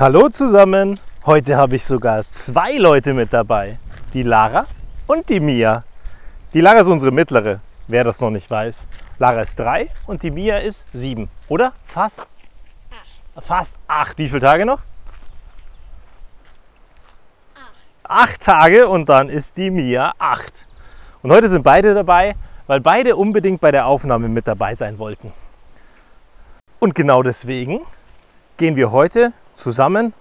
Hallo zusammen! Heute habe ich sogar zwei Leute mit dabei. Die Lara und die Mia. Die Lara ist unsere mittlere, wer das noch nicht weiß. Lara ist drei und die Mia ist sieben. Oder? Fast? Acht. Fast acht. Wie viele Tage noch? Acht Tage und dann ist die Mia acht. Und heute sind beide dabei, weil beide unbedingt bei der Aufnahme mit dabei sein wollten. Und genau deswegen gehen wir heute zusammen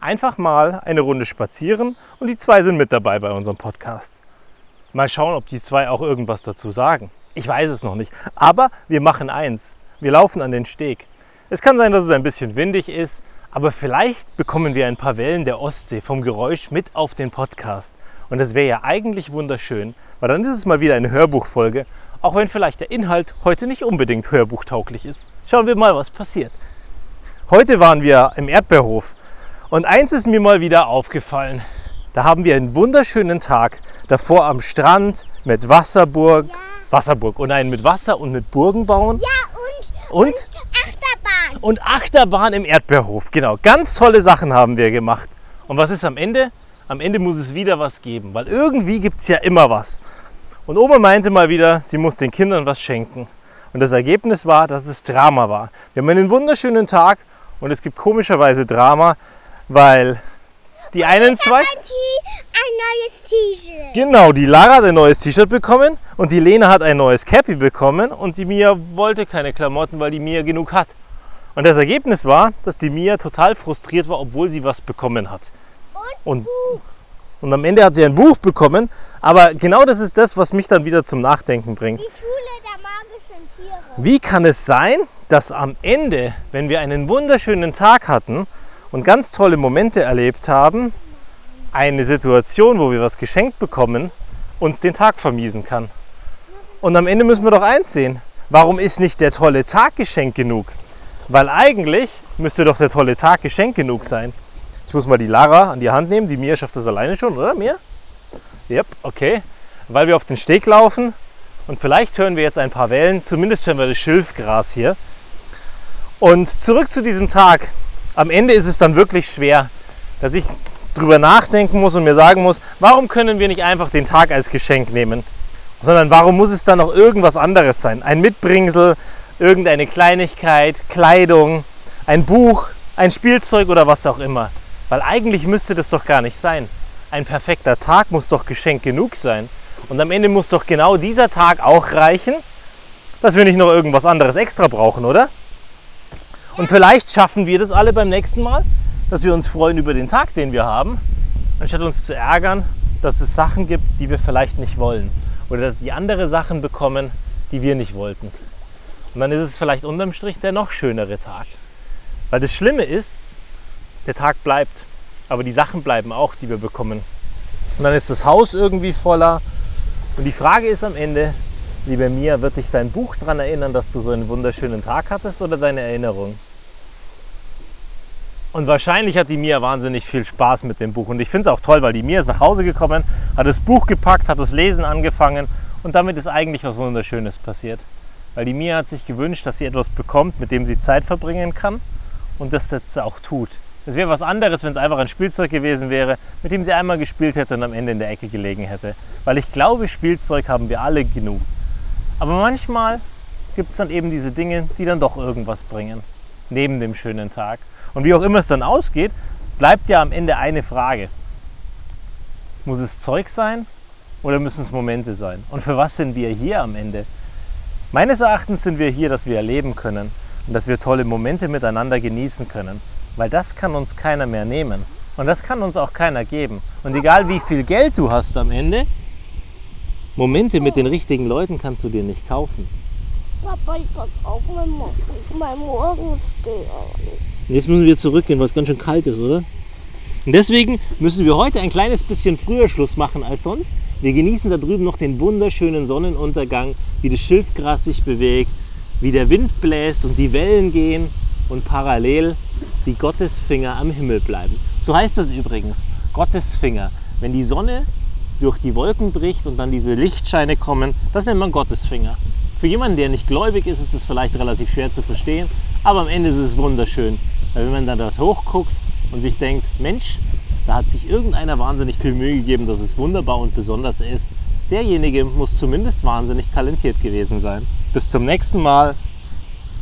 einfach mal eine Runde spazieren und die zwei sind mit dabei bei unserem Podcast. Mal schauen, ob die zwei auch irgendwas dazu sagen. Ich weiß es noch nicht. Aber wir machen eins. Wir laufen an den Steg. Es kann sein, dass es ein bisschen windig ist, aber vielleicht bekommen wir ein paar Wellen der Ostsee vom Geräusch mit auf den Podcast. Und das wäre ja eigentlich wunderschön, weil dann ist es mal wieder eine Hörbuchfolge, auch wenn vielleicht der Inhalt heute nicht unbedingt hörbuchtauglich ist. Schauen wir mal, was passiert. Heute waren wir im Erdbeerhof und eins ist mir mal wieder aufgefallen. Da haben wir einen wunderschönen Tag davor am Strand mit Wasserburg, ja. Wasserburg und einen mit Wasser und mit Burgen bauen. Ja, und, und, und Achterbahn. Und Achterbahn im Erdbeerhof, genau. Ganz tolle Sachen haben wir gemacht. Und was ist am Ende? Am Ende muss es wieder was geben, weil irgendwie gibt es ja immer was. Und Oma meinte mal wieder, sie muss den Kindern was schenken. Und das Ergebnis war, dass es Drama war. Wir haben einen wunderschönen Tag und es gibt komischerweise Drama, weil die einen zwei. Ein neues T-Shirt. Genau, die Lara hat ein neues T-Shirt bekommen und die Lena hat ein neues Cappy bekommen und die Mia wollte keine Klamotten, weil die Mia genug hat. Und das Ergebnis war, dass die Mia total frustriert war, obwohl sie was bekommen hat. Und, und, und am Ende hat sie ein Buch bekommen, aber genau das ist das, was mich dann wieder zum Nachdenken bringt. Die Schule der magischen Tiere. Wie kann es sein, dass am Ende, wenn wir einen wunderschönen Tag hatten und ganz tolle Momente erlebt haben, eine Situation, wo wir was geschenkt bekommen, uns den Tag vermiesen kann. Und am Ende müssen wir doch eins sehen. Warum ist nicht der tolle Tag geschenkt genug? Weil eigentlich müsste doch der tolle Tag geschenkt genug sein. Ich muss mal die Lara an die Hand nehmen. Die Mia schafft das alleine schon, oder? Mia? Yep, okay. Weil wir auf den Steg laufen und vielleicht hören wir jetzt ein paar Wellen. Zumindest hören wir das Schilfgras hier. Und zurück zu diesem Tag. Am Ende ist es dann wirklich schwer, dass ich drüber nachdenken muss und mir sagen muss, warum können wir nicht einfach den Tag als Geschenk nehmen, sondern warum muss es dann noch irgendwas anderes sein? Ein Mitbringsel, irgendeine Kleinigkeit, Kleidung, ein Buch, ein Spielzeug oder was auch immer. Weil eigentlich müsste das doch gar nicht sein. Ein perfekter Tag muss doch Geschenk genug sein. Und am Ende muss doch genau dieser Tag auch reichen, dass wir nicht noch irgendwas anderes extra brauchen, oder? Und vielleicht schaffen wir das alle beim nächsten Mal, dass wir uns freuen über den Tag, den wir haben, anstatt uns zu ärgern, dass es Sachen gibt, die wir vielleicht nicht wollen. Oder dass die andere Sachen bekommen, die wir nicht wollten. Und dann ist es vielleicht unterm Strich der noch schönere Tag. Weil das Schlimme ist, der Tag bleibt. Aber die Sachen bleiben auch, die wir bekommen. Und dann ist das Haus irgendwie voller. Und die Frage ist am Ende, Liebe Mia, wird dich dein Buch daran erinnern, dass du so einen wunderschönen Tag hattest oder deine Erinnerung? Und wahrscheinlich hat die Mia wahnsinnig viel Spaß mit dem Buch. Und ich finde es auch toll, weil die Mia ist nach Hause gekommen, hat das Buch gepackt, hat das Lesen angefangen und damit ist eigentlich was Wunderschönes passiert. Weil die Mia hat sich gewünscht, dass sie etwas bekommt, mit dem sie Zeit verbringen kann und das jetzt auch tut. Es wäre was anderes, wenn es einfach ein Spielzeug gewesen wäre, mit dem sie einmal gespielt hätte und am Ende in der Ecke gelegen hätte. Weil ich glaube, Spielzeug haben wir alle genug. Aber manchmal gibt es dann eben diese Dinge, die dann doch irgendwas bringen, neben dem schönen Tag. Und wie auch immer es dann ausgeht, bleibt ja am Ende eine Frage. Muss es Zeug sein oder müssen es Momente sein? Und für was sind wir hier am Ende? Meines Erachtens sind wir hier, dass wir erleben können und dass wir tolle Momente miteinander genießen können. Weil das kann uns keiner mehr nehmen. Und das kann uns auch keiner geben. Und egal wie viel Geld du hast am Ende, Momente mit den richtigen Leuten kannst du dir nicht kaufen. Papa, ich kann auch mein, mein Morgenstern. Jetzt müssen wir zurückgehen, weil es ganz schön kalt ist, oder? Und deswegen müssen wir heute ein kleines bisschen früher Schluss machen als sonst. Wir genießen da drüben noch den wunderschönen Sonnenuntergang, wie das Schilfgras sich bewegt, wie der Wind bläst und die Wellen gehen und parallel die Gottesfinger am Himmel bleiben. So heißt das übrigens, Gottesfinger. Wenn die Sonne durch die Wolken bricht und dann diese Lichtscheine kommen, das nennt man Gottesfinger. Für jemanden, der nicht gläubig ist, ist es vielleicht relativ schwer zu verstehen, aber am Ende ist es wunderschön. Weil wenn man dann dort hochguckt und sich denkt, Mensch, da hat sich irgendeiner wahnsinnig viel Mühe gegeben, dass es wunderbar und besonders ist. Derjenige muss zumindest wahnsinnig talentiert gewesen sein. Bis zum nächsten Mal.